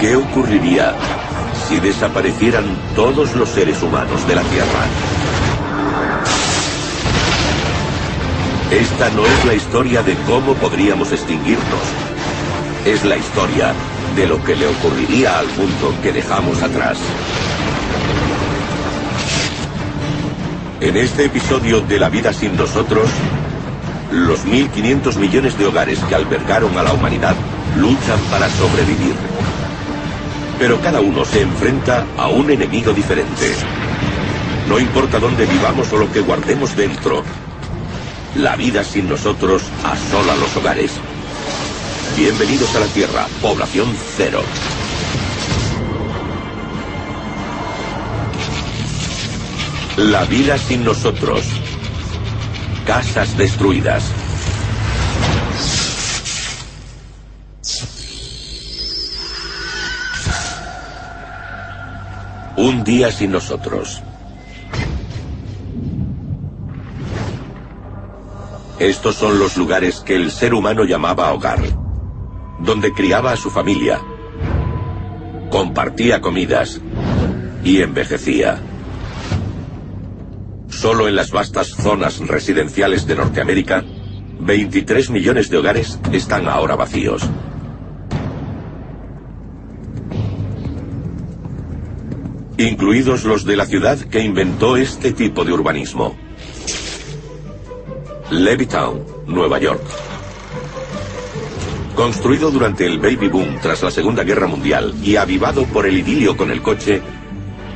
¿Qué ocurriría si desaparecieran todos los seres humanos de la Tierra? Esta no es la historia de cómo podríamos extinguirnos. Es la historia de lo que le ocurriría al mundo que dejamos atrás. En este episodio de La vida sin nosotros, los 1.500 millones de hogares que albergaron a la humanidad luchan para sobrevivir. Pero cada uno se enfrenta a un enemigo diferente. No importa dónde vivamos o lo que guardemos dentro, la vida sin nosotros asola los hogares. Bienvenidos a la Tierra, población cero. La vida sin nosotros. Casas destruidas. Un día sin nosotros. Estos son los lugares que el ser humano llamaba hogar, donde criaba a su familia, compartía comidas y envejecía. Solo en las vastas zonas residenciales de Norteamérica, 23 millones de hogares están ahora vacíos. Incluidos los de la ciudad que inventó este tipo de urbanismo. Levittown, Nueva York. Construido durante el baby boom tras la Segunda Guerra Mundial y avivado por el idilio con el coche,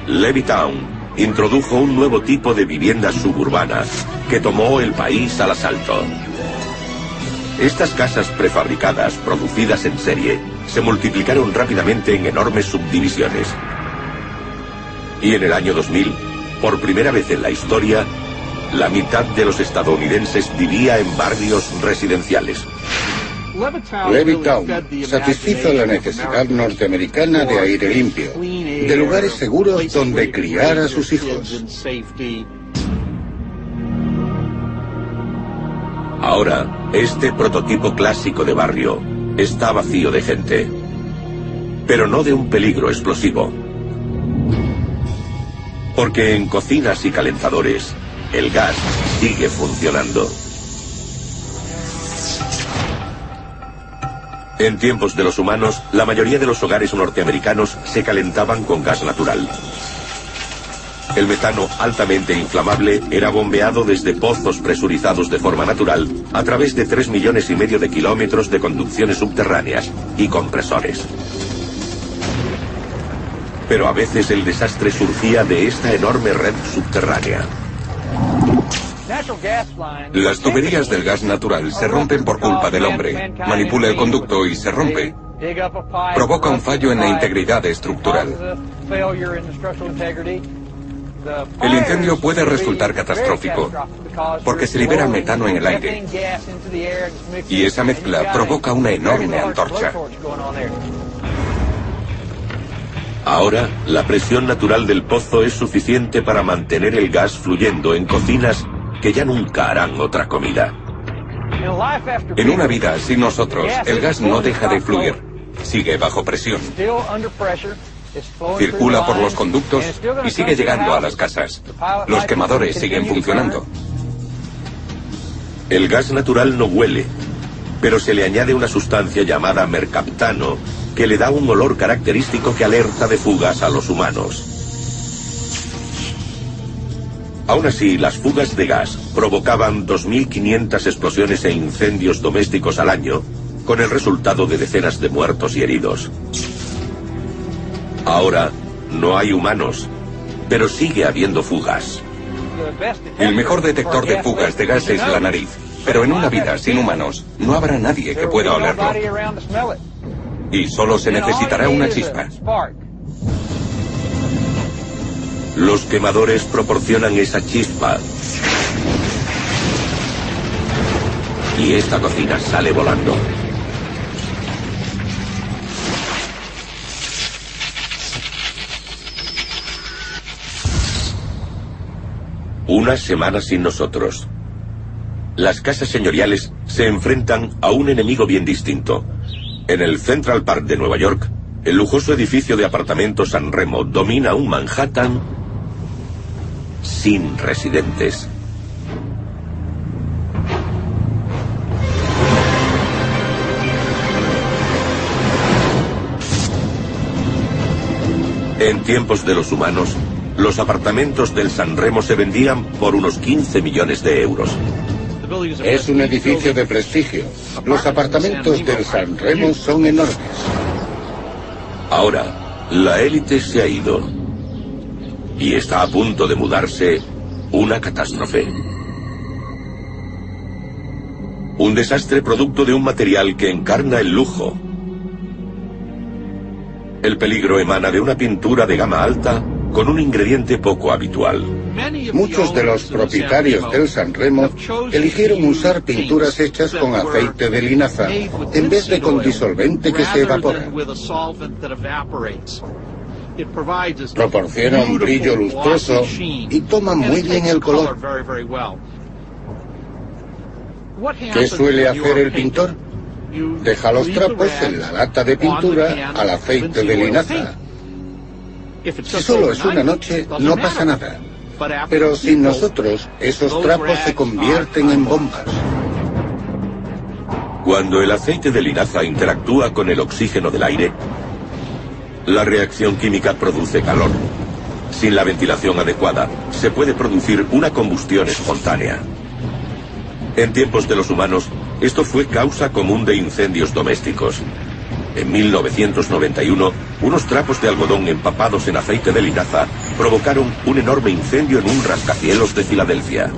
Levittown introdujo un nuevo tipo de viviendas suburbanas que tomó el país al asalto. Estas casas prefabricadas, producidas en serie, se multiplicaron rápidamente en enormes subdivisiones. Y en el año 2000, por primera vez en la historia, la mitad de los estadounidenses vivía en barrios residenciales. Levittown satisfizo la necesidad norteamericana de aire limpio, de lugares seguros donde criar a sus hijos. Ahora, este prototipo clásico de barrio está vacío de gente, pero no de un peligro explosivo. Porque en cocinas y calentadores, el gas sigue funcionando. En tiempos de los humanos, la mayoría de los hogares norteamericanos se calentaban con gas natural. El metano altamente inflamable era bombeado desde pozos presurizados de forma natural a través de 3 millones y medio de kilómetros de conducciones subterráneas y compresores. Pero a veces el desastre surgía de esta enorme red subterránea. Las tuberías del gas natural se rompen por culpa del hombre. Manipula el conducto y se rompe. Provoca un fallo en la integridad estructural. El incendio puede resultar catastrófico porque se libera metano en el aire y esa mezcla provoca una enorme antorcha. Ahora, la presión natural del pozo es suficiente para mantener el gas fluyendo en cocinas que ya nunca harán otra comida. En una vida sin nosotros, el gas no deja de fluir. Sigue bajo presión. Circula por los conductos y sigue llegando a las casas. Los quemadores siguen funcionando. El gas natural no huele, pero se le añade una sustancia llamada mercaptano que le da un olor característico que alerta de fugas a los humanos. Aún así, las fugas de gas provocaban 2.500 explosiones e incendios domésticos al año, con el resultado de decenas de muertos y heridos. Ahora, no hay humanos, pero sigue habiendo fugas. El mejor detector de fugas de gas es la nariz, pero en una vida sin humanos no habrá nadie que pueda olerlo. Y solo se necesitará una chispa. Los quemadores proporcionan esa chispa. Y esta cocina sale volando. Una semana sin nosotros. Las casas señoriales se enfrentan a un enemigo bien distinto. En el Central Park de Nueva York, El lujoso edificio de apartamentos San Remo domina un Manhattan sin residentes. En tiempos de los humanos, los apartamentos del San Remo se vendían por unos 15 millones de euros. Es un edificio de prestigio. Los apartamentos del San Remo son enormes. Ahora, la élite se ha ido. Y está a punto de mudarse una catástrofe. Un desastre producto de un material que encarna el lujo. El peligro emana de una pintura de gama alta con un ingrediente poco habitual. Muchos de los propietarios del San Remo eligieron usar pinturas hechas con aceite de linaza en vez de con disolvente que se evapora. Proporciona un brillo lustroso y toma muy bien el color. ¿Qué suele hacer el pintor? Deja los trapos en la lata de pintura al aceite de linaza si solo es una noche, no pasa nada. Pero sin nosotros, esos trapos se convierten en bombas. Cuando el aceite de linaza interactúa con el oxígeno del aire, la reacción química produce calor. Sin la ventilación adecuada, se puede producir una combustión espontánea. En tiempos de los humanos, esto fue causa común de incendios domésticos. En 1991, unos trapos de algodón empapados en aceite de linaza provocaron un enorme incendio en un rascacielos de Filadelfia.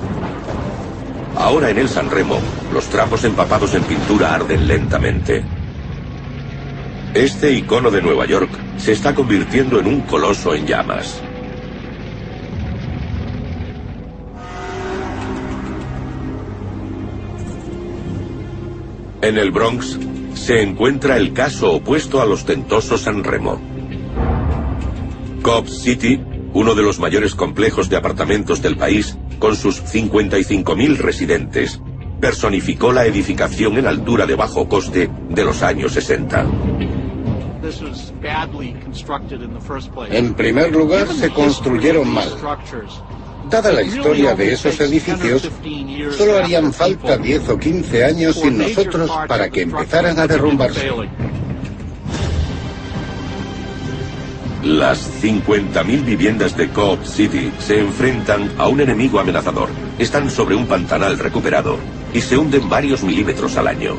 Ahora en el San Remo, los trapos empapados en pintura arden lentamente. Este icono de Nueva York se está convirtiendo en un coloso en llamas. En el Bronx, se encuentra el caso opuesto al ostentoso San Remo. Cobb City, uno de los mayores complejos de apartamentos del país, con sus 55.000 residentes, personificó la edificación en altura de bajo coste de los años 60. En primer lugar, se construyeron mal. Dada la historia de esos edificios, solo harían falta 10 o 15 años sin nosotros para que empezaran a derrumbarse. Las 50.000 viviendas de Cobb City se enfrentan a un enemigo amenazador. Están sobre un pantanal recuperado y se hunden varios milímetros al año.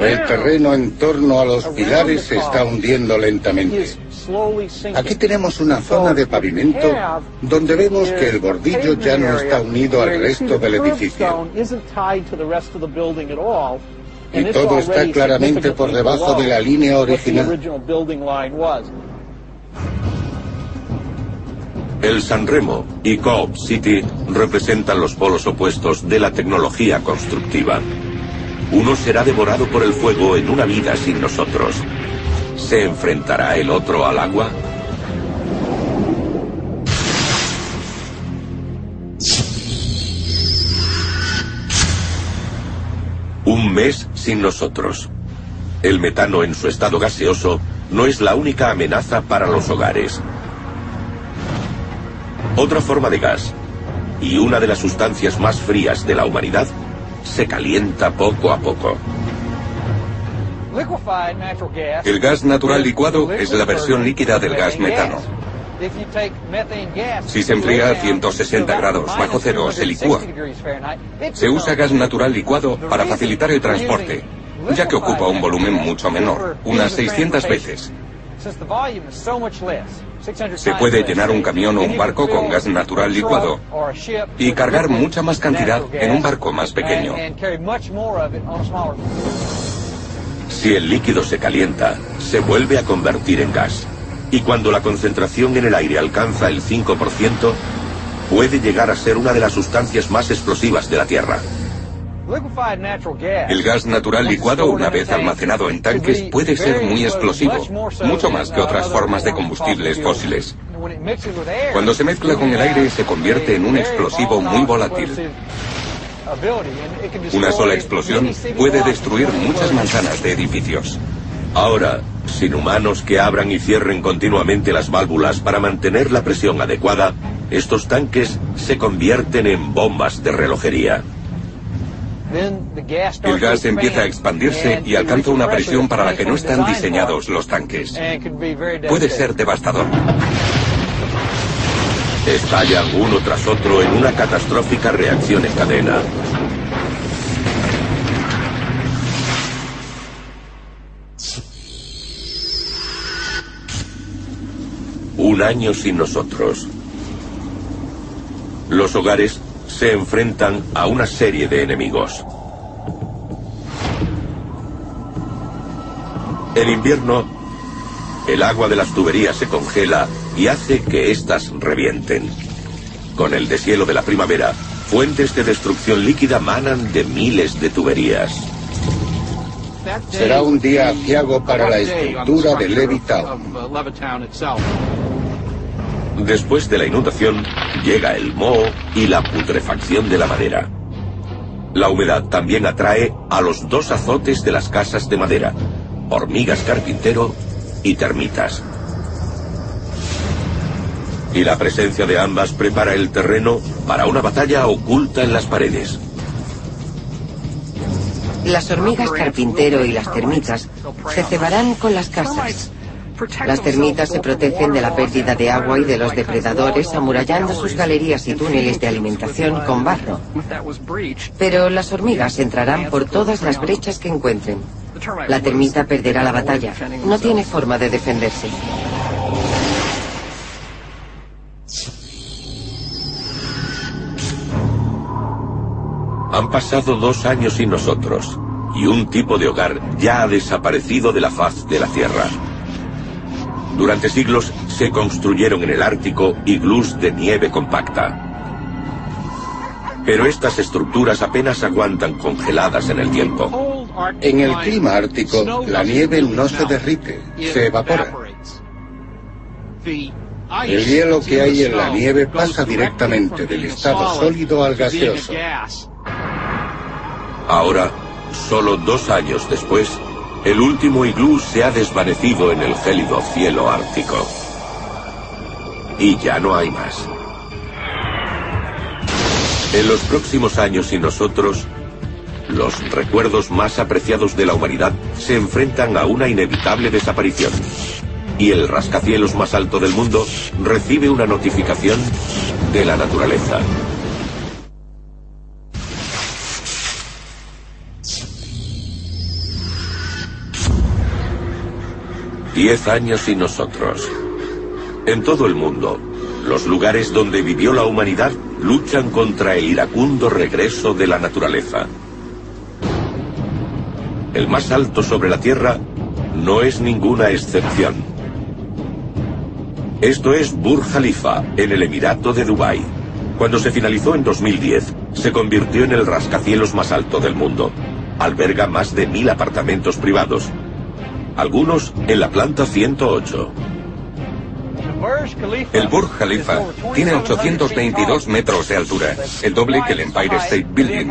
El terreno en torno a los pilares se está hundiendo lentamente. Aquí tenemos una zona de pavimento donde vemos que el bordillo ya no está unido al resto del edificio. Y todo está claramente por debajo de la línea original. El San Remo y Cobb City representan los polos opuestos de la tecnología constructiva. Uno será devorado por el fuego en una vida sin nosotros. ¿Se enfrentará el otro al agua? Un mes sin nosotros. El metano en su estado gaseoso no es la única amenaza para los hogares. Otra forma de gas, y una de las sustancias más frías de la humanidad, se calienta poco a poco. El gas natural licuado es la versión líquida del gas metano. Si se enfría a 160 grados bajo cero, se licúa. Se usa gas natural licuado para facilitar el transporte, ya que ocupa un volumen mucho menor, unas 600 veces. Se puede llenar un camión o un barco con gas natural licuado y cargar mucha más cantidad en un barco más pequeño. Si el líquido se calienta, se vuelve a convertir en gas. Y cuando la concentración en el aire alcanza el 5%, puede llegar a ser una de las sustancias más explosivas de la Tierra. El gas natural licuado, una vez almacenado en tanques, puede ser muy explosivo, mucho más que otras formas de combustibles fósiles. Cuando se mezcla con el aire se convierte en un explosivo muy volátil. Una sola explosión puede destruir muchas manzanas de edificios. Ahora, sin humanos que abran y cierren continuamente las válvulas para mantener la presión adecuada, estos tanques se convierten en bombas de relojería. El gas empieza a expandirse y alcanza una presión para la que no están diseñados los tanques. Puede ser devastador. Estallan uno tras otro en una catastrófica reacción en cadena. Un año sin nosotros. Los hogares se enfrentan a una serie de enemigos. En invierno, el agua de las tuberías se congela y hace que éstas revienten. Con el deshielo de la primavera, fuentes de destrucción líquida manan de miles de tuberías. Será un día aciago para la estructura de Levittown. Después de la inundación, llega el moho y la putrefacción de la madera. La humedad también atrae a los dos azotes de las casas de madera, hormigas carpintero y termitas. Y la presencia de ambas prepara el terreno para una batalla oculta en las paredes. Las hormigas carpintero y las termitas se cebarán con las casas. Las termitas se protegen de la pérdida de agua y de los depredadores amurallando sus galerías y túneles de alimentación con barro. Pero las hormigas entrarán por todas las brechas que encuentren. La termita perderá la batalla. No tiene forma de defenderse. Han pasado dos años sin nosotros y un tipo de hogar ya ha desaparecido de la faz de la Tierra. Durante siglos se construyeron en el Ártico iglús de nieve compacta. Pero estas estructuras apenas aguantan congeladas en el tiempo. En el clima ártico, la nieve no se derrite, se evapora. El hielo que hay en la nieve pasa directamente del estado sólido al gaseoso. Ahora, solo dos años después, el último iglú se ha desvanecido en el gélido cielo ártico. Y ya no hay más. En los próximos años y nosotros, los recuerdos más apreciados de la humanidad se enfrentan a una inevitable desaparición. Y el rascacielos más alto del mundo recibe una notificación de la naturaleza. Diez años sin nosotros. En todo el mundo, los lugares donde vivió la humanidad luchan contra el iracundo regreso de la naturaleza. El más alto sobre la Tierra no es ninguna excepción. Esto es Burj Khalifa, en el Emirato de Dubái. Cuando se finalizó en 2010, se convirtió en el rascacielos más alto del mundo. Alberga más de mil apartamentos privados, algunos en la planta 108. El Burj Khalifa tiene 822 metros de altura, el doble que el Empire State Building.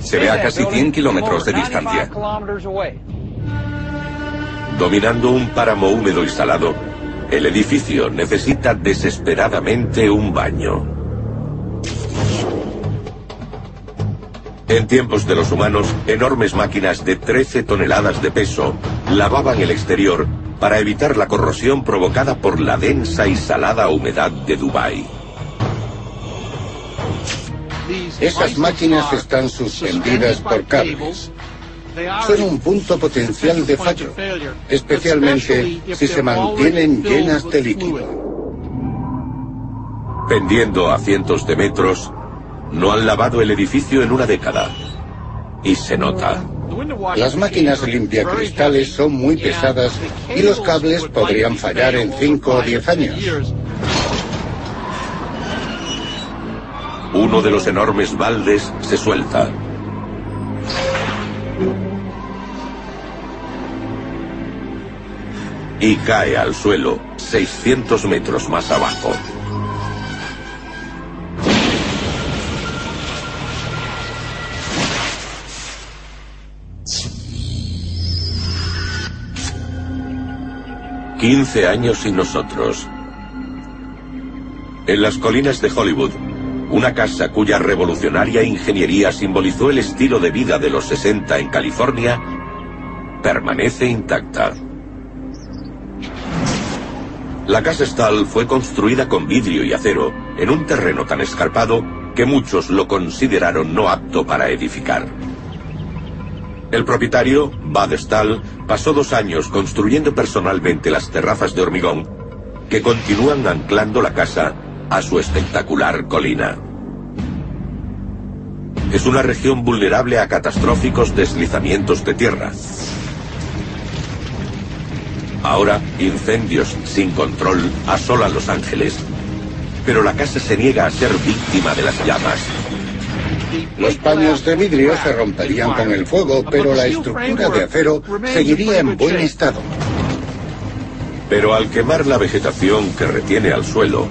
Se ve a casi 100 kilómetros de distancia. Dominando un páramo húmedo y salado, el edificio necesita desesperadamente un baño. En tiempos de los humanos, enormes máquinas de 13 toneladas de peso lavaban el exterior para evitar la corrosión provocada por la densa y salada humedad de Dubái. Esas máquinas están suspendidas por cables. Son un punto potencial de fallo, especialmente si se mantienen llenas de líquido. Pendiendo a cientos de metros, no han lavado el edificio en una década. Y se nota. Las máquinas limpiacristales son muy pesadas y los cables podrían fallar en 5 o 10 años. Uno de los enormes baldes se suelta. y cae al suelo 600 metros más abajo. Quince años y nosotros. En las colinas de Hollywood, una casa cuya revolucionaria ingeniería simbolizó el estilo de vida de los 60 en California, permanece intacta. La casa Stahl fue construida con vidrio y acero en un terreno tan escarpado que muchos lo consideraron no apto para edificar. El propietario, Bad Stahl, pasó dos años construyendo personalmente las terrazas de hormigón que continúan anclando la casa a su espectacular colina. Es una región vulnerable a catastróficos deslizamientos de tierra. Ahora, incendios sin control asolan Los Ángeles, pero la casa se niega a ser víctima de las llamas. Los paños de vidrio se romperían con el fuego, pero la estructura de acero seguiría en buen estado. Pero al quemar la vegetación que retiene al suelo,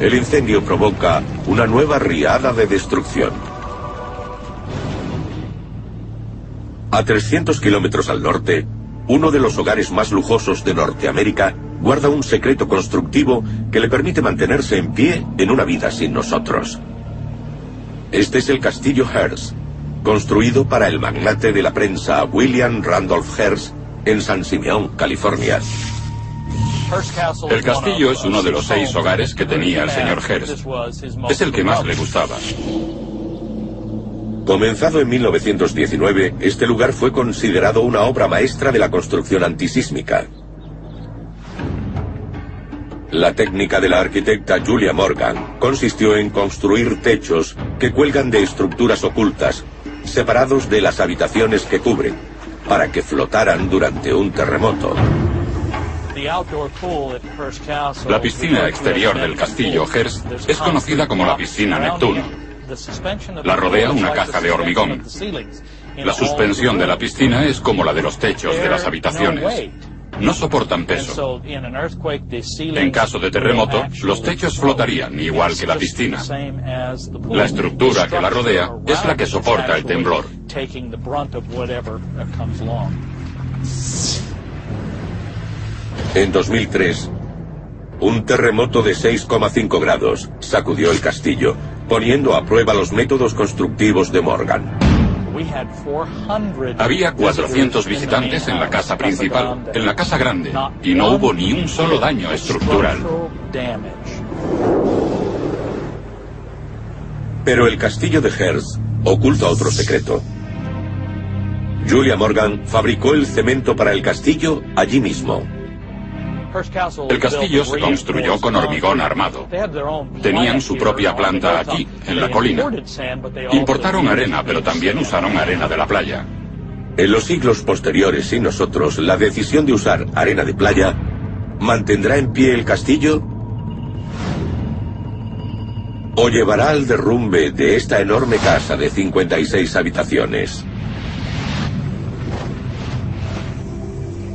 el incendio provoca una nueva riada de destrucción. A 300 kilómetros al norte, uno de los hogares más lujosos de Norteamérica guarda un secreto constructivo que le permite mantenerse en pie en una vida sin nosotros. Este es el castillo Hearst, construido para el magnate de la prensa William Randolph Hearst en San Simeón, California. El castillo es uno de los seis hogares que tenía el señor Hearst. Es el que más le gustaba. Comenzado en 1919, este lugar fue considerado una obra maestra de la construcción antisísmica. La técnica de la arquitecta Julia Morgan consistió en construir techos que cuelgan de estructuras ocultas, separados de las habitaciones que cubren, para que flotaran durante un terremoto. La piscina exterior del castillo Hearst es conocida como la piscina Neptuno. La rodea una caja de hormigón. La suspensión de la piscina es como la de los techos de las habitaciones. No soportan peso. En caso de terremoto, los techos flotarían igual que la piscina. La estructura que la rodea es la que soporta el temblor. En 2003, un terremoto de 6,5 grados sacudió el castillo, poniendo a prueba los métodos constructivos de Morgan. Había 400 visitantes en la casa principal, en la casa grande, y no hubo ni un solo daño estructural. Pero el castillo de Hearst oculta otro secreto. Julia Morgan fabricó el cemento para el castillo allí mismo. El castillo se construyó con hormigón armado. Tenían su propia planta aquí, en la colina. Importaron arena, pero también usaron arena de la playa. En los siglos posteriores y nosotros, la decisión de usar arena de playa mantendrá en pie el castillo o llevará al derrumbe de esta enorme casa de 56 habitaciones.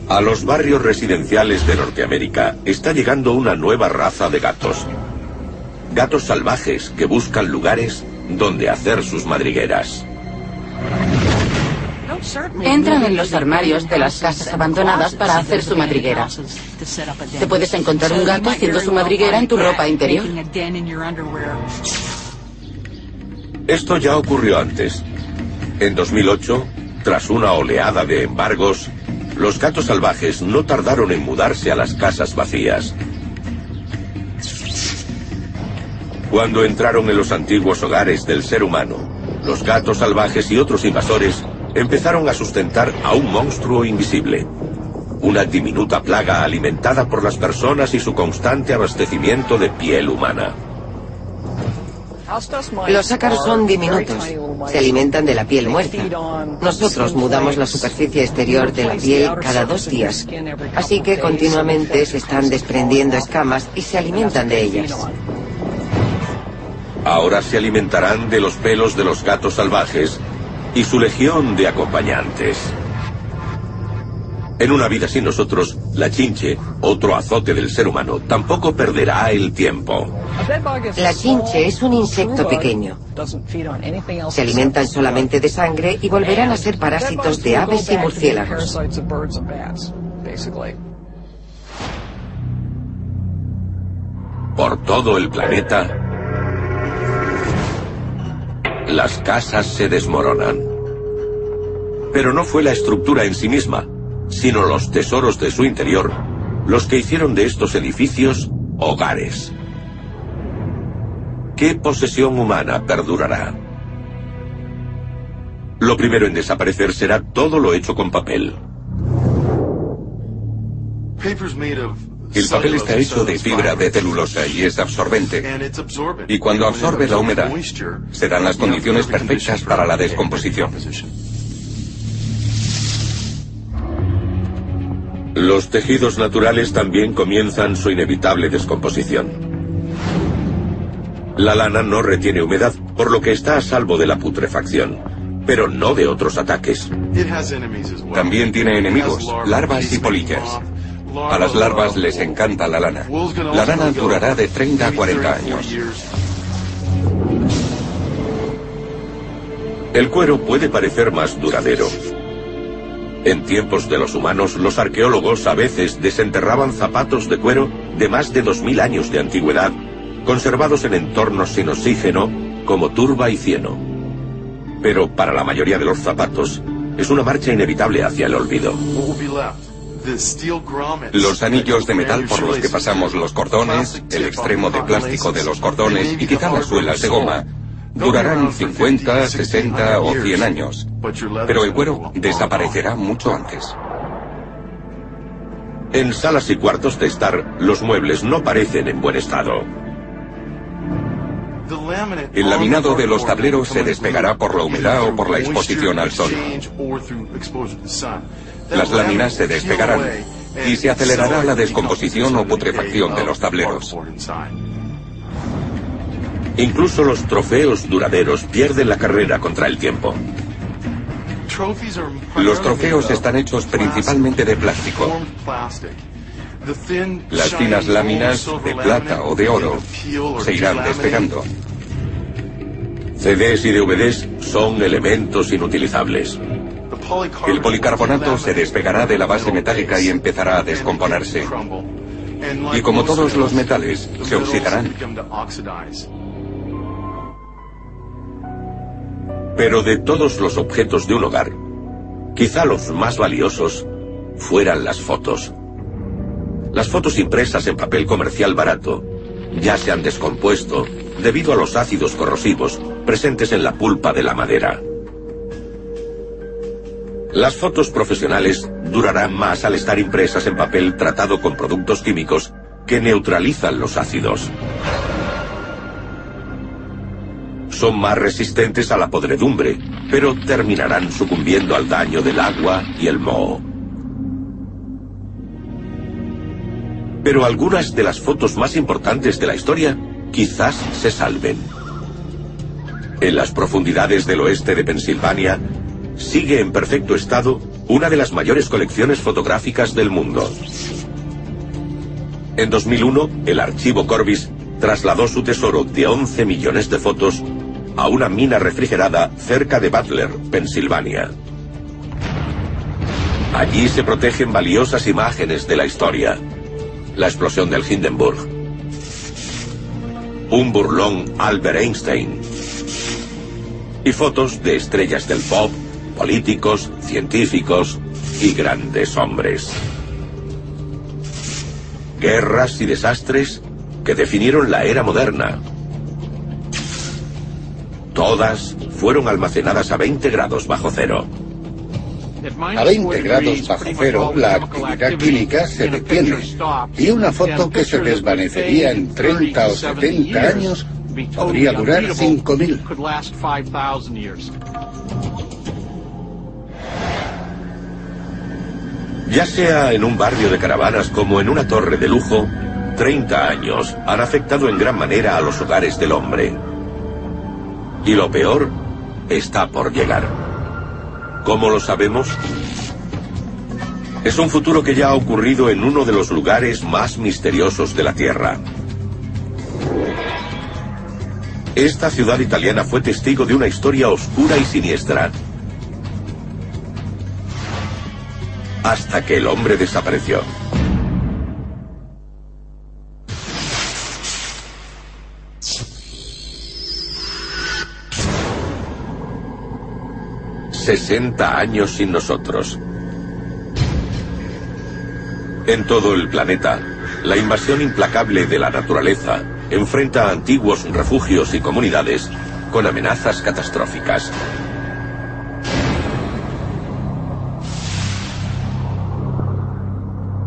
A los barrios residenciales de Norteamérica está llegando una nueva raza de gatos. Gatos salvajes que buscan lugares donde hacer sus madrigueras. Entran en los armarios de las casas abandonadas para hacer su madriguera. Te puedes encontrar un gato haciendo su madriguera en tu ropa interior. Esto ya ocurrió antes. En 2008, tras una oleada de embargos, los gatos salvajes no tardaron en mudarse a las casas vacías. Cuando entraron en los antiguos hogares del ser humano, los gatos salvajes y otros invasores empezaron a sustentar a un monstruo invisible. Una diminuta plaga alimentada por las personas y su constante abastecimiento de piel humana. Los ácaros son diminutos. Se alimentan de la piel muerta. Nosotros mudamos la superficie exterior de la piel cada dos días. Así que continuamente se están desprendiendo escamas y se alimentan de ellas. Ahora se alimentarán de los pelos de los gatos salvajes y su legión de acompañantes. En una vida sin nosotros, la chinche, otro azote del ser humano, tampoco perderá el tiempo. La chinche es un insecto pequeño. Se alimentan solamente de sangre y volverán a ser parásitos de aves y murciélagos. por todo el planeta, las casas se desmoronan. Pero no fue la estructura en sí misma, sino los tesoros de su interior los que hicieron de estos edificios hogares. ¿Qué posesión humana perdurará? Lo primero en desaparecer será todo lo hecho con papel. El papel está hecho de fibra de celulosa y es absorbente. Y cuando absorbe la humedad, se dan las condiciones perfectas para la descomposición. Los tejidos naturales también comienzan su inevitable descomposición. La lana no retiene humedad, por lo que está a salvo de la putrefacción, pero no de otros ataques. También tiene enemigos, larvas y polillas. A las larvas les encanta la lana. La lana durará de 30 a 40 años. El cuero puede parecer más duradero, en tiempos de los humanos, los arqueólogos a veces desenterraban zapatos de cuero de más de 2.000 años de antigüedad, conservados en entornos sin oxígeno, como turba y cieno. Pero para la mayoría de los zapatos, es una marcha inevitable hacia el olvido. Los anillos de metal por los que pasamos los cordones, el extremo de plástico de los cordones y quizá las suelas de goma durarán 50, 60 o 100 años, pero el cuero desaparecerá mucho antes. En salas y cuartos de estar, los muebles no parecen en buen estado. El laminado de los tableros se despegará por la humedad o por la exposición al sol. Las láminas se despegarán y se acelerará la descomposición o putrefacción de los tableros. Incluso los trofeos duraderos pierden la carrera contra el tiempo. Los trofeos están hechos principalmente de plástico. Las finas láminas de plata o de oro se irán despegando. CDs y DVDs son elementos inutilizables. El policarbonato se despegará de la base metálica y empezará a descomponerse. Y como todos los metales, se oxidarán. Pero de todos los objetos de un hogar, quizá los más valiosos fueran las fotos. Las fotos impresas en papel comercial barato ya se han descompuesto debido a los ácidos corrosivos presentes en la pulpa de la madera. Las fotos profesionales durarán más al estar impresas en papel tratado con productos químicos que neutralizan los ácidos son más resistentes a la podredumbre, pero terminarán sucumbiendo al daño del agua y el moho. Pero algunas de las fotos más importantes de la historia quizás se salven. En las profundidades del oeste de Pensilvania sigue en perfecto estado una de las mayores colecciones fotográficas del mundo. En 2001, el archivo Corbis trasladó su tesoro de 11 millones de fotos a una mina refrigerada cerca de Butler, Pensilvania. Allí se protegen valiosas imágenes de la historia. La explosión del Hindenburg. Un burlón Albert Einstein. Y fotos de estrellas del pop, políticos, científicos y grandes hombres. Guerras y desastres que definieron la era moderna Todas fueron almacenadas a 20 grados bajo cero. A 20 grados bajo cero, la actividad química se detiene. Y una foto que se desvanecería en 30 o 70 años podría durar 5.000. Ya sea en un barrio de caravanas como en una torre de lujo, 30 años han afectado en gran manera a los hogares del hombre. Y lo peor está por llegar. ¿Cómo lo sabemos? Es un futuro que ya ha ocurrido en uno de los lugares más misteriosos de la Tierra. Esta ciudad italiana fue testigo de una historia oscura y siniestra. Hasta que el hombre desapareció. 60 años sin nosotros. En todo el planeta, la invasión implacable de la naturaleza enfrenta a antiguos refugios y comunidades con amenazas catastróficas.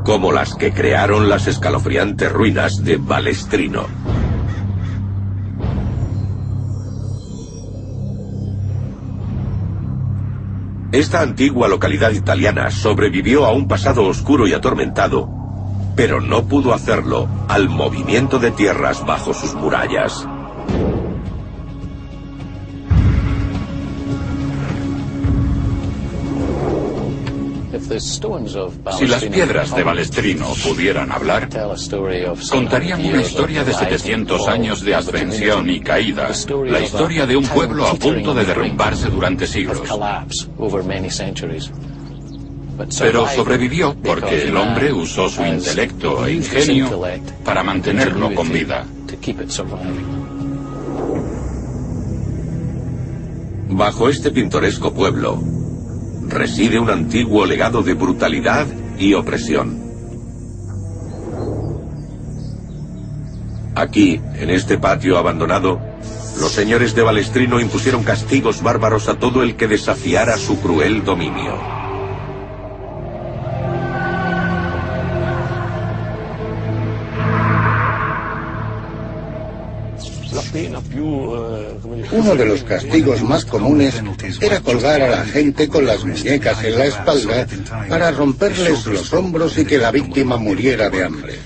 Como las que crearon las escalofriantes ruinas de Balestrino. Esta antigua localidad italiana sobrevivió a un pasado oscuro y atormentado, pero no pudo hacerlo al movimiento de tierras bajo sus murallas. Si las piedras de Balestrino pudieran hablar, contarían una historia de 700 años de ascensión y caída, la historia de un pueblo a punto de derrumbarse durante siglos. Pero sobrevivió porque el hombre usó su intelecto e ingenio para mantenerlo con vida. Bajo este pintoresco pueblo, reside un antiguo legado de brutalidad y opresión. Aquí, en este patio abandonado, los señores de Balestrino impusieron castigos bárbaros a todo el que desafiara su cruel dominio. Uno de los castigos más comunes era colgar a la gente con las muñecas en la espalda para romperles los hombros y que la víctima muriera de hambre.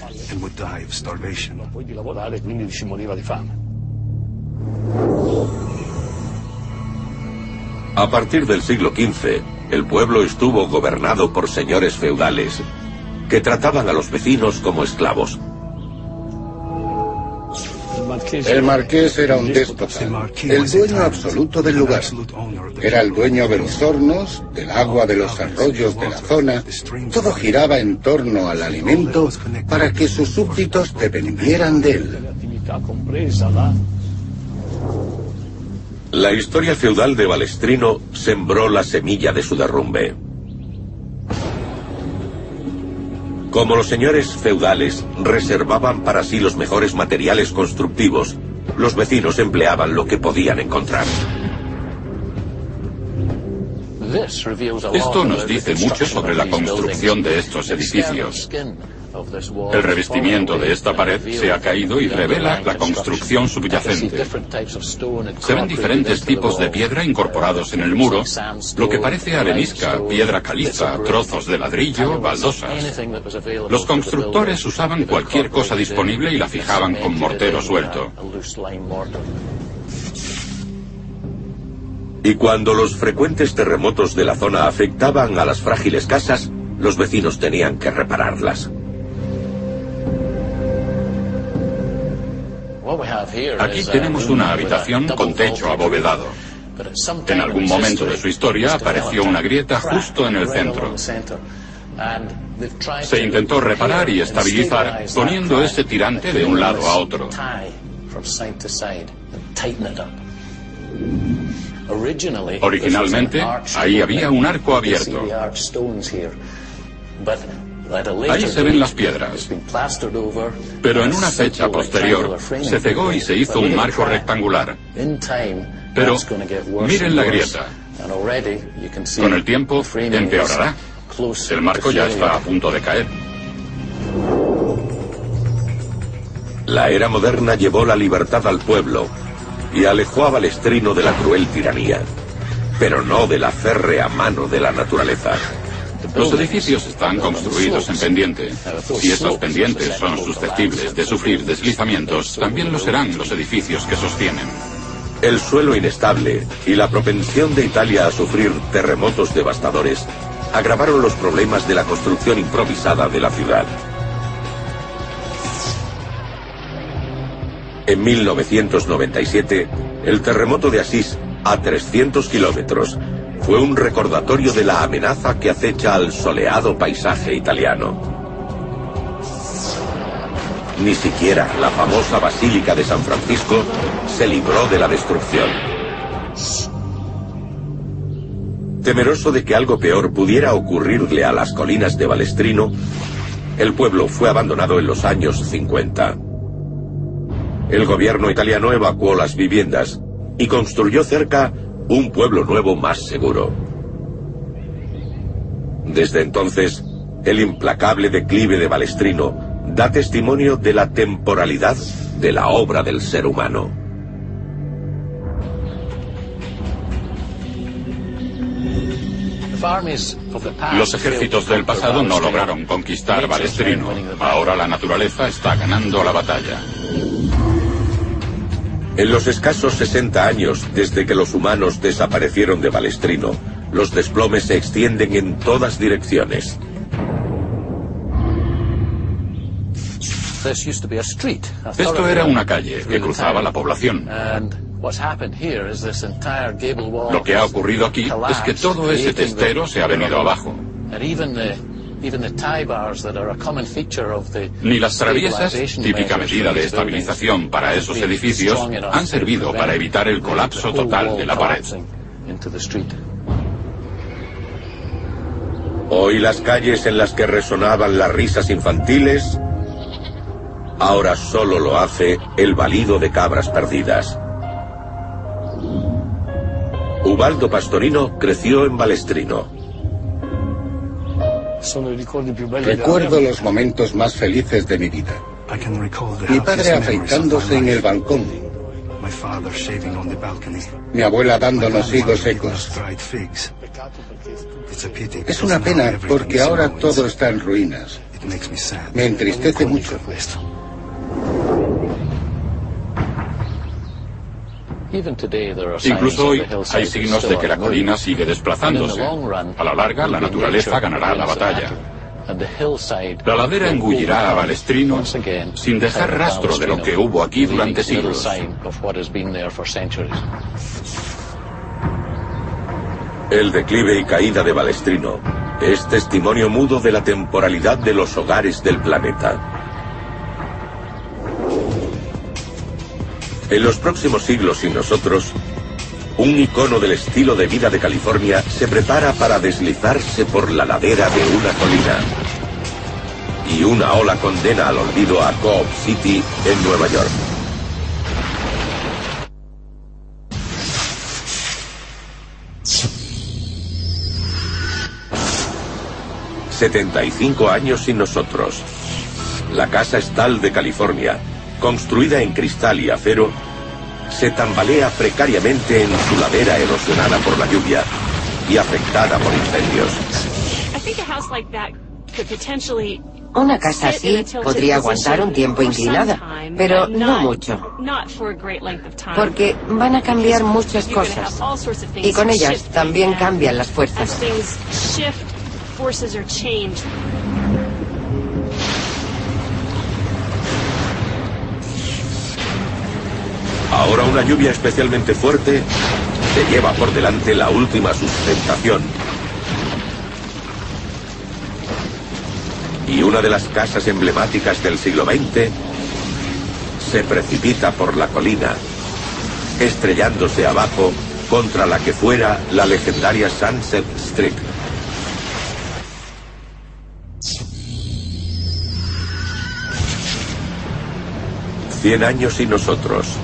A partir del siglo XV, el pueblo estuvo gobernado por señores feudales que trataban a los vecinos como esclavos. El marqués era un déspota, el dueño absoluto del lugar. Era el dueño de los hornos, del agua de los arroyos de la zona. Todo giraba en torno al alimento para que sus súbditos dependieran de él. La historia feudal de Balestrino sembró la semilla de su derrumbe. Como los señores feudales reservaban para sí los mejores materiales constructivos, los vecinos empleaban lo que podían encontrar. Esto nos dice mucho sobre la construcción de estos edificios. El revestimiento de esta pared se ha caído y revela la construcción subyacente. Se ven diferentes tipos de piedra incorporados en el muro, lo que parece arenisca, piedra caliza, trozos de ladrillo, baldosas. Los constructores usaban cualquier cosa disponible y la fijaban con mortero suelto. Y cuando los frecuentes terremotos de la zona afectaban a las frágiles casas, los vecinos tenían que repararlas. Aquí tenemos una habitación con techo abovedado. En algún momento de su historia apareció una grieta justo en el centro. Se intentó reparar y estabilizar poniendo ese tirante de un lado a otro. Originalmente, ahí había un arco abierto. Ahí se ven las piedras. Pero en una fecha posterior se cegó y se hizo un marco rectangular. Pero miren la grieta. Con el tiempo empeorará. El marco ya está a punto de caer. La era moderna llevó la libertad al pueblo y alejó a Balestrino de la cruel tiranía, pero no de la férrea mano de la naturaleza. Los edificios están construidos en pendiente. Si estos pendientes son susceptibles de sufrir deslizamientos, también lo serán los edificios que sostienen. El suelo inestable y la propensión de Italia a sufrir terremotos devastadores agravaron los problemas de la construcción improvisada de la ciudad. En 1997, el terremoto de Asís, a 300 kilómetros, fue un recordatorio de la amenaza que acecha al soleado paisaje italiano. Ni siquiera la famosa Basílica de San Francisco se libró de la destrucción. Temeroso de que algo peor pudiera ocurrirle a las colinas de Balestrino, el pueblo fue abandonado en los años 50. El gobierno italiano evacuó las viviendas y construyó cerca un pueblo nuevo más seguro. Desde entonces, el implacable declive de Balestrino da testimonio de la temporalidad de la obra del ser humano. Los ejércitos del pasado no lograron conquistar Balestrino. Ahora la naturaleza está ganando la batalla. En los escasos 60 años desde que los humanos desaparecieron de Balestrino, los desplomes se extienden en todas direcciones. Esto era una calle que cruzaba la población. Lo que ha ocurrido aquí es que todo ese testero se ha venido abajo. Ni las traviesas, típica medida de estabilización para esos edificios, han servido para evitar el colapso total de la pared. Hoy las calles en las que resonaban las risas infantiles, ahora solo lo hace el balido de cabras perdidas. Ubaldo Pastorino creció en Balestrino. Recuerdo los momentos más felices de mi vida. Mi padre afeitándose en el balcón. Mi abuela dándonos higos secos. Es una pena porque ahora todo está en ruinas. Me entristece mucho. Incluso hoy hay signos de que la colina sigue desplazándose. A la larga, la naturaleza ganará la batalla. La ladera engullirá a Balestrino sin dejar rastro de lo que hubo aquí durante siglos. El declive y caída de Balestrino es testimonio mudo de la temporalidad de los hogares del planeta. En los próximos siglos y nosotros, un icono del estilo de vida de California se prepara para deslizarse por la ladera de una colina. Y una ola condena al olvido a Cobb City en Nueva York. ...75 años sin nosotros. La casa estal de California, construida en cristal y acero, se tambalea precariamente en su ladera erosionada por la lluvia y afectada por incendios. Una casa así podría aguantar un tiempo inclinada, pero no mucho. Porque van a cambiar muchas cosas. Y con ellas también cambian las fuerzas. Ahora una lluvia especialmente fuerte se lleva por delante la última sustentación. Y una de las casas emblemáticas del siglo XX se precipita por la colina, estrellándose abajo contra la que fuera la legendaria Sunset Street. Cien años y nosotros.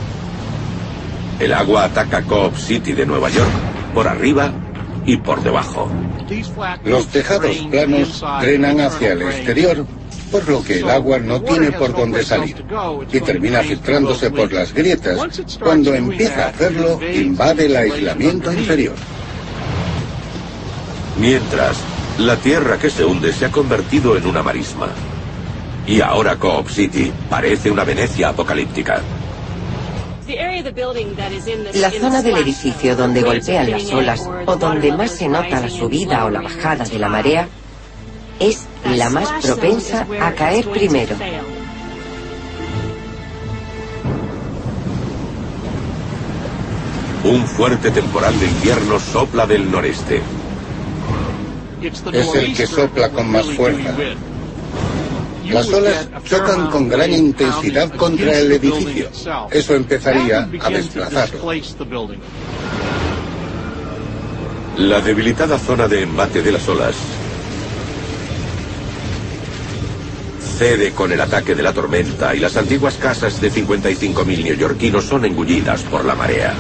El agua ataca Cobb City de Nueva York por arriba y por debajo. Los tejados planos drenan hacia el exterior, por lo que el agua no tiene por dónde salir y termina filtrándose por las grietas. Cuando empieza a hacerlo, invade el aislamiento inferior. Mientras, la tierra que se hunde se ha convertido en una marisma. Y ahora Cobb City parece una Venecia apocalíptica. La zona del edificio donde golpean las olas o donde más se nota la subida o la bajada de la marea es la más propensa a caer primero. Un fuerte temporal de invierno sopla del noreste. Es el que sopla con más fuerza. Las olas chocan con gran intensidad contra el edificio. Eso empezaría a desplazarlo. La debilitada zona de embate de las olas cede con el ataque de la tormenta y las antiguas casas de 55.000 neoyorquinos son engullidas por la marea.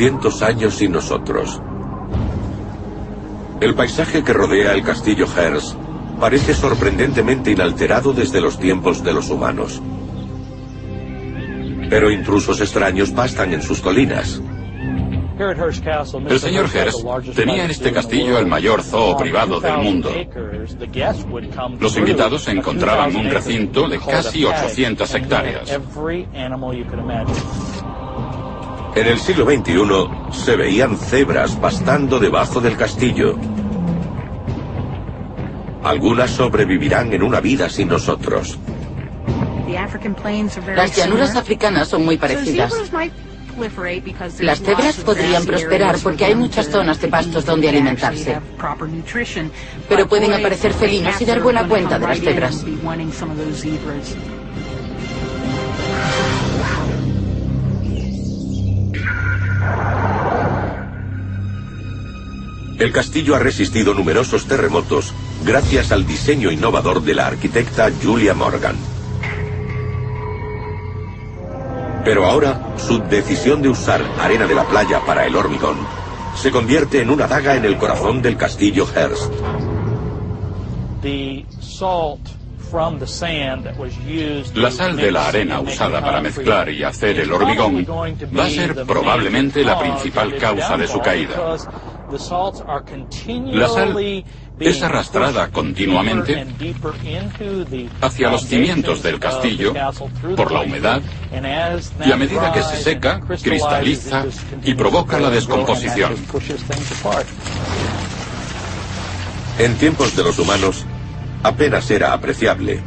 Años sin nosotros. El paisaje que rodea el castillo Hearst parece sorprendentemente inalterado desde los tiempos de los humanos. Pero intrusos extraños pastan en sus colinas. El señor Hearst tenía en este castillo el mayor zoo privado del mundo. Los invitados encontraban un recinto de casi 800 hectáreas. En el siglo XXI se veían cebras pastando debajo del castillo. Algunas sobrevivirán en una vida sin nosotros. Las llanuras africanas son muy parecidas. Las cebras podrían prosperar porque hay muchas zonas de pastos donde alimentarse. Pero pueden aparecer felinos y dar buena cuenta de las cebras. El castillo ha resistido numerosos terremotos gracias al diseño innovador de la arquitecta Julia Morgan. Pero ahora, su decisión de usar arena de la playa para el hormigón se convierte en una daga en el corazón del castillo Hearst. La sal de la arena usada para mezclar y hacer el hormigón va a ser probablemente la principal causa de su caída. La sal es arrastrada continuamente hacia los cimientos del castillo por la humedad y a medida que se seca, cristaliza y provoca la descomposición. En tiempos de los humanos, apenas era apreciable.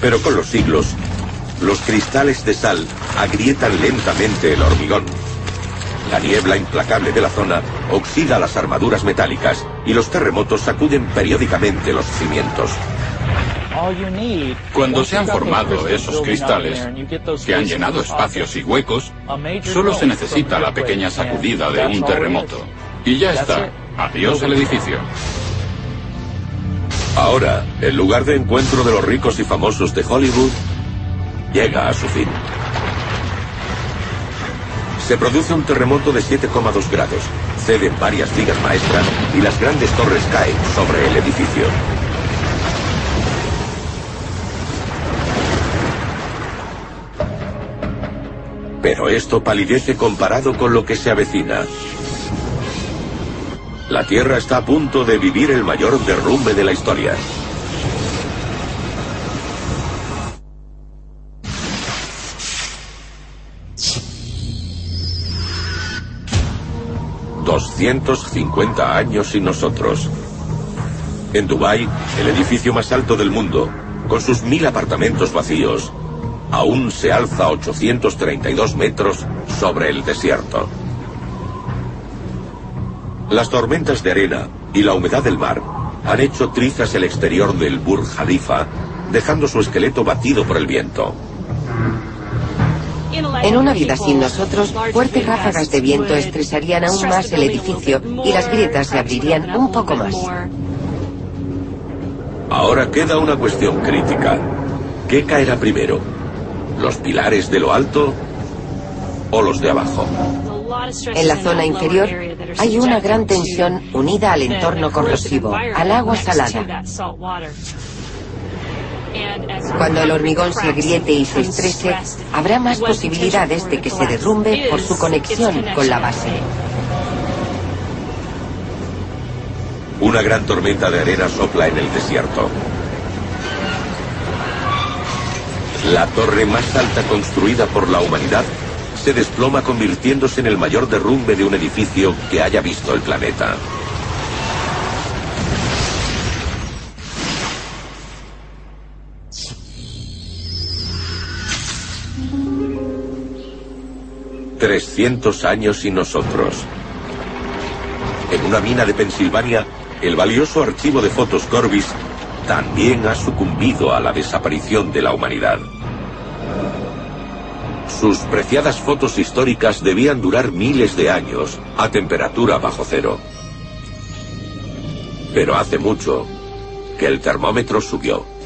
Pero con los siglos, los cristales de sal agrietan lentamente el hormigón. La niebla implacable de la zona oxida las armaduras metálicas y los terremotos sacuden periódicamente los cimientos. Cuando se han formado esos cristales, que han llenado espacios y huecos, solo se necesita la pequeña sacudida de un terremoto. Y ya está. Adiós el edificio. Ahora, el lugar de encuentro de los ricos y famosos de Hollywood llega a su fin. Se produce un terremoto de 7,2 grados, ceden varias vigas maestras y las grandes torres caen sobre el edificio. Pero esto palidece comparado con lo que se avecina. La Tierra está a punto de vivir el mayor derrumbe de la historia. 250 años sin nosotros. En Dubái, el edificio más alto del mundo, con sus mil apartamentos vacíos, aún se alza a 832 metros sobre el desierto. Las tormentas de arena y la humedad del mar han hecho trizas el exterior del Burj Khalifa, dejando su esqueleto batido por el viento. En una vida sin nosotros, fuertes ráfagas de viento estresarían aún más el edificio y las grietas se abrirían un poco más. Ahora queda una cuestión crítica. ¿Qué caerá primero? ¿Los pilares de lo alto o los de abajo? En la zona inferior hay una gran tensión unida al entorno corrosivo, al agua salada. Cuando el hormigón se agriete y se estrese, habrá más posibilidades de que se derrumbe por su conexión con la base. Una gran tormenta de arena sopla en el desierto. La torre más alta construida por la humanidad se desploma convirtiéndose en el mayor derrumbe de un edificio que haya visto el planeta. 300 años y nosotros. En una mina de Pensilvania, el valioso archivo de fotos Corbis también ha sucumbido a la desaparición de la humanidad. Sus preciadas fotos históricas debían durar miles de años a temperatura bajo cero. Pero hace mucho que el termómetro subió.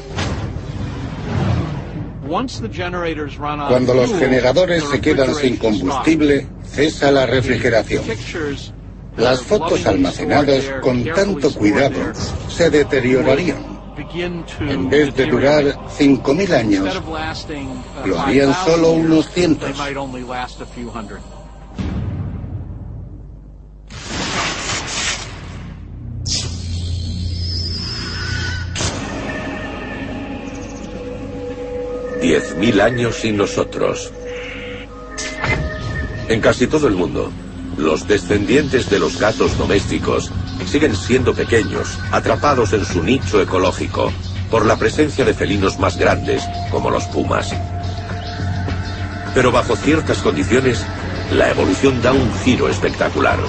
Cuando los generadores se quedan sin combustible, cesa la refrigeración. Las fotos almacenadas con tanto cuidado se deteriorarían. En vez de durar 5.000 años, lo harían solo unos cientos. Diez años sin nosotros. En casi todo el mundo, los descendientes de los gatos domésticos siguen siendo pequeños, atrapados en su nicho ecológico por la presencia de felinos más grandes, como los pumas. Pero bajo ciertas condiciones, la evolución da un giro espectacular.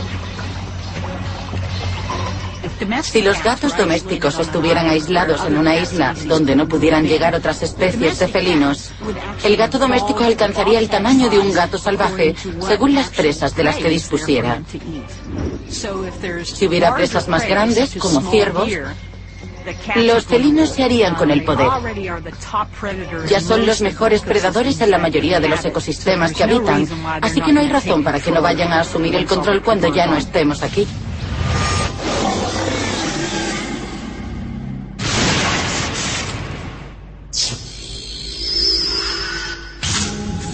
Si los gatos domésticos estuvieran aislados en una isla donde no pudieran llegar otras especies de felinos, el gato doméstico alcanzaría el tamaño de un gato salvaje según las presas de las que dispusiera. Si hubiera presas más grandes, como ciervos, los felinos se harían con el poder. Ya son los mejores predadores en la mayoría de los ecosistemas que habitan, así que no hay razón para que no vayan a asumir el control cuando ya no estemos aquí.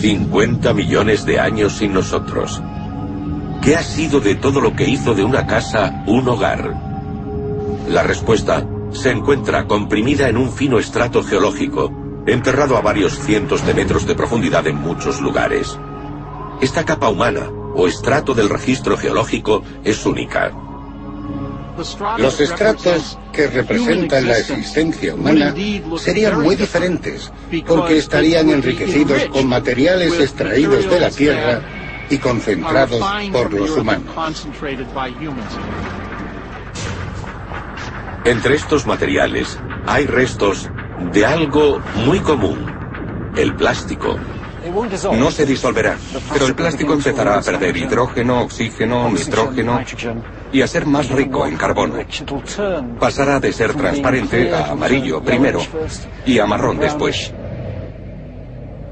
50 millones de años sin nosotros. ¿Qué ha sido de todo lo que hizo de una casa un hogar? La respuesta se encuentra comprimida en un fino estrato geológico, enterrado a varios cientos de metros de profundidad en muchos lugares. Esta capa humana, o estrato del registro geológico, es única. Los estratos que representan la existencia humana serían muy diferentes, porque estarían enriquecidos con materiales extraídos de la Tierra y concentrados por los humanos. Entre estos materiales hay restos de algo muy común, el plástico. No se disolverá, pero el plástico empezará a perder hidrógeno, oxígeno, nitrógeno y a ser más rico en carbono. Pasará de ser transparente a amarillo primero y a marrón después.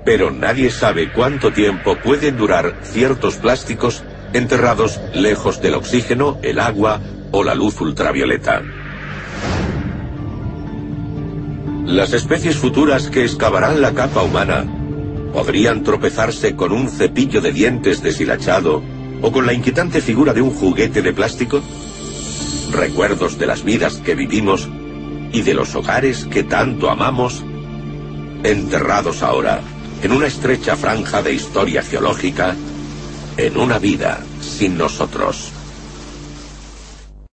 Pero nadie sabe cuánto tiempo pueden durar ciertos plásticos enterrados lejos del oxígeno, el agua o la luz ultravioleta. Las especies futuras que excavarán la capa humana podrían tropezarse con un cepillo de dientes deshilachado o con la inquietante figura de un juguete de plástico? ¿Recuerdos de las vidas que vivimos y de los hogares que tanto amamos? Enterrados ahora en una estrecha franja de historia geológica, en una vida sin nosotros.